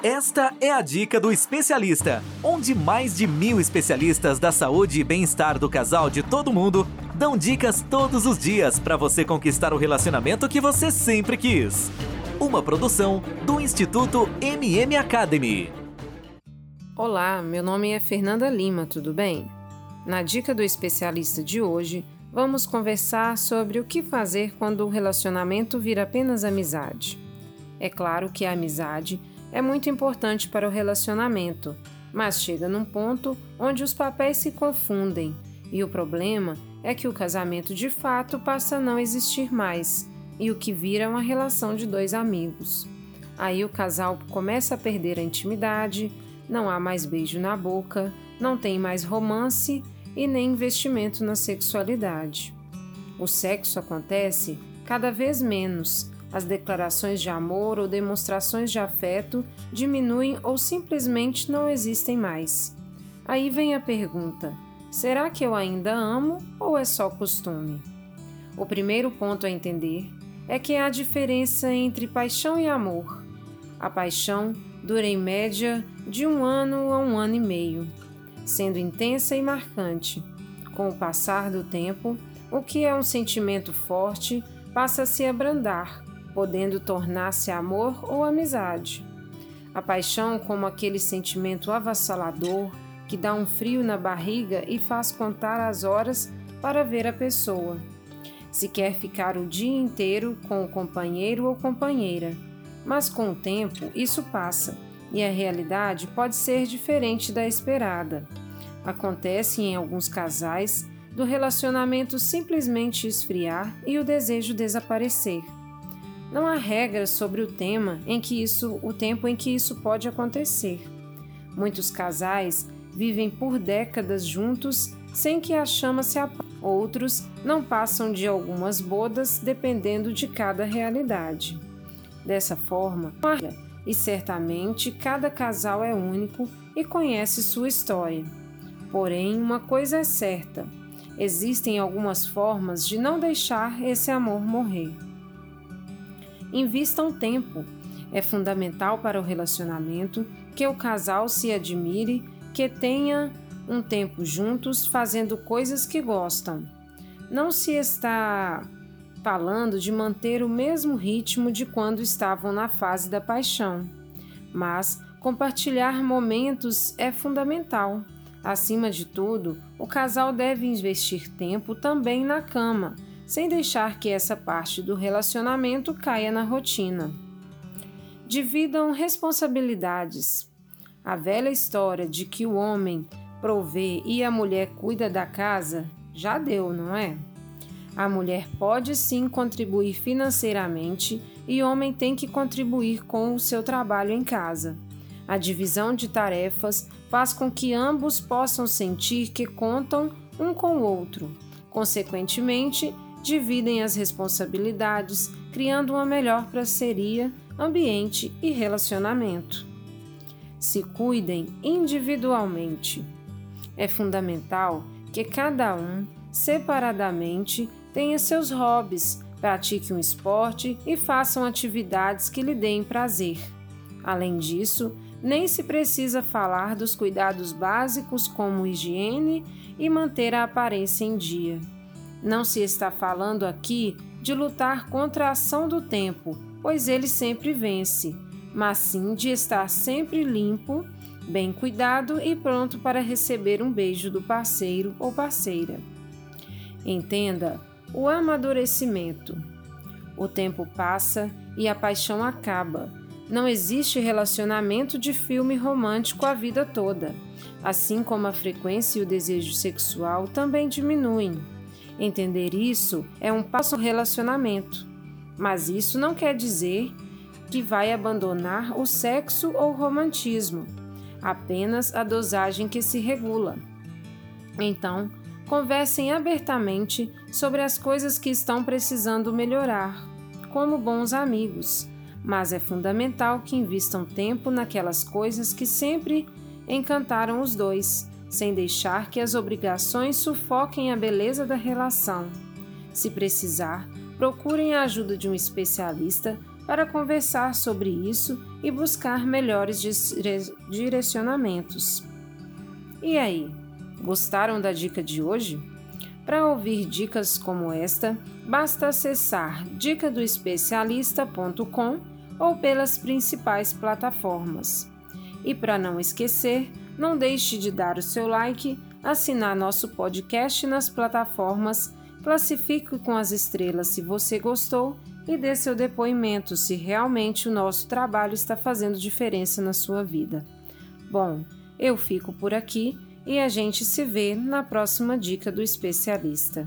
Esta é a dica do especialista, onde mais de mil especialistas da saúde e bem-estar do casal de todo mundo dão dicas todos os dias para você conquistar o relacionamento que você sempre quis. Uma produção do Instituto MM Academy. Olá, meu nome é Fernanda Lima, tudo bem? Na dica do especialista de hoje, vamos conversar sobre o que fazer quando o relacionamento vira apenas amizade. É claro que a amizade é muito importante para o relacionamento, mas chega num ponto onde os papéis se confundem e o problema é que o casamento de fato passa a não existir mais e o que vira uma relação de dois amigos. Aí o casal começa a perder a intimidade, não há mais beijo na boca, não tem mais romance e nem investimento na sexualidade. O sexo acontece cada vez menos as declarações de amor ou demonstrações de afeto diminuem ou simplesmente não existem mais. Aí vem a pergunta: será que eu ainda amo ou é só costume? O primeiro ponto a entender é que há diferença entre paixão e amor. A paixão dura em média de um ano a um ano e meio, sendo intensa e marcante. Com o passar do tempo, o que é um sentimento forte passa a se abrandar podendo tornar-se amor ou amizade. A paixão, como aquele sentimento avassalador que dá um frio na barriga e faz contar as horas para ver a pessoa. Se quer ficar o dia inteiro com o companheiro ou companheira, mas com o tempo isso passa e a realidade pode ser diferente da esperada. Acontece em alguns casais do relacionamento simplesmente esfriar e o desejo desaparecer. Não há regras sobre o tema em que isso, o tempo em que isso pode acontecer. Muitos casais vivem por décadas juntos sem que a chama se apague. Outros não passam de algumas bodas dependendo de cada realidade. Dessa forma, e certamente cada casal é único e conhece sua história. Porém, uma coisa é certa: existem algumas formas de não deixar esse amor morrer. Invistam tempo. É fundamental para o relacionamento que o casal se admire, que tenha um tempo juntos fazendo coisas que gostam. Não se está falando de manter o mesmo ritmo de quando estavam na fase da paixão, mas compartilhar momentos é fundamental. Acima de tudo, o casal deve investir tempo também na cama sem deixar que essa parte do relacionamento caia na rotina. Dividam responsabilidades. A velha história de que o homem provê e a mulher cuida da casa já deu, não é? A mulher pode sim contribuir financeiramente e o homem tem que contribuir com o seu trabalho em casa. A divisão de tarefas faz com que ambos possam sentir que contam um com o outro. Consequentemente, dividem as responsabilidades, criando uma melhor parceria, ambiente e relacionamento. Se cuidem individualmente. É fundamental que cada um, separadamente, tenha seus hobbies, pratique um esporte e façam atividades que lhe deem prazer. Além disso, nem se precisa falar dos cuidados básicos como higiene e manter a aparência em dia. Não se está falando aqui de lutar contra a ação do tempo, pois ele sempre vence, mas sim de estar sempre limpo, bem cuidado e pronto para receber um beijo do parceiro ou parceira. Entenda o amadurecimento. O tempo passa e a paixão acaba. Não existe relacionamento de filme romântico a vida toda, assim como a frequência e o desejo sexual também diminuem. Entender isso é um passo no relacionamento, mas isso não quer dizer que vai abandonar o sexo ou o romantismo, apenas a dosagem que se regula. Então, conversem abertamente sobre as coisas que estão precisando melhorar, como bons amigos, mas é fundamental que invistam tempo naquelas coisas que sempre encantaram os dois sem deixar que as obrigações sufoquem a beleza da relação. Se precisar, procurem a ajuda de um especialista para conversar sobre isso e buscar melhores direcionamentos. E aí, gostaram da dica de hoje? Para ouvir dicas como esta, basta acessar dicadoespecialista.com ou pelas principais plataformas. E para não esquecer, não deixe de dar o seu like, assinar nosso podcast nas plataformas, classifique com as estrelas se você gostou e dê seu depoimento se realmente o nosso trabalho está fazendo diferença na sua vida. Bom, eu fico por aqui e a gente se vê na próxima dica do especialista.